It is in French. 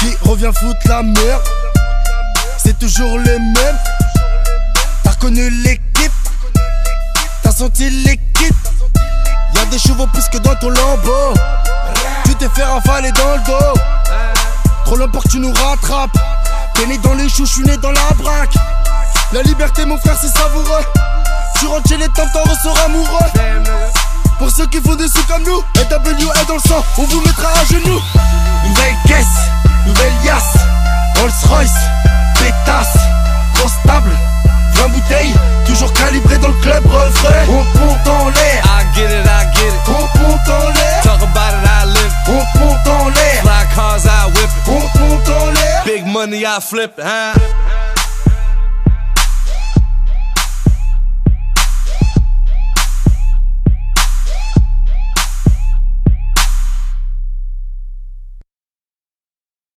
Qui revient foutre la merde C'est toujours les mêmes. T'as reconnu l'équipe, t'as senti l'équipe. Y'a des chevaux plus que dans ton lambeau. Tu t'es fait ravaler dans le dos. Trop long pour que tu nous rattrapes. T'es né dans les choux, suis né dans la braque. La liberté, mon frère, c'est savoureux. Tu rentres chez les temps, t'en ressors amoureux. Pour ceux qui font des sous comme nous, AW est dans le sang, on vous mettra à genoux. Nouvelle caisse, nouvelle yasse, Rolls Royce, pétasse, trop stable, 20 bouteilles, toujours calibré dans le club refrain. On monte en l'air, I get it, I get it. on monte en l'air, Talk about it, I live. it. on monte en l'air, Fly cars, I whip it. on monte en l'air. Big money, I flip it. Huh?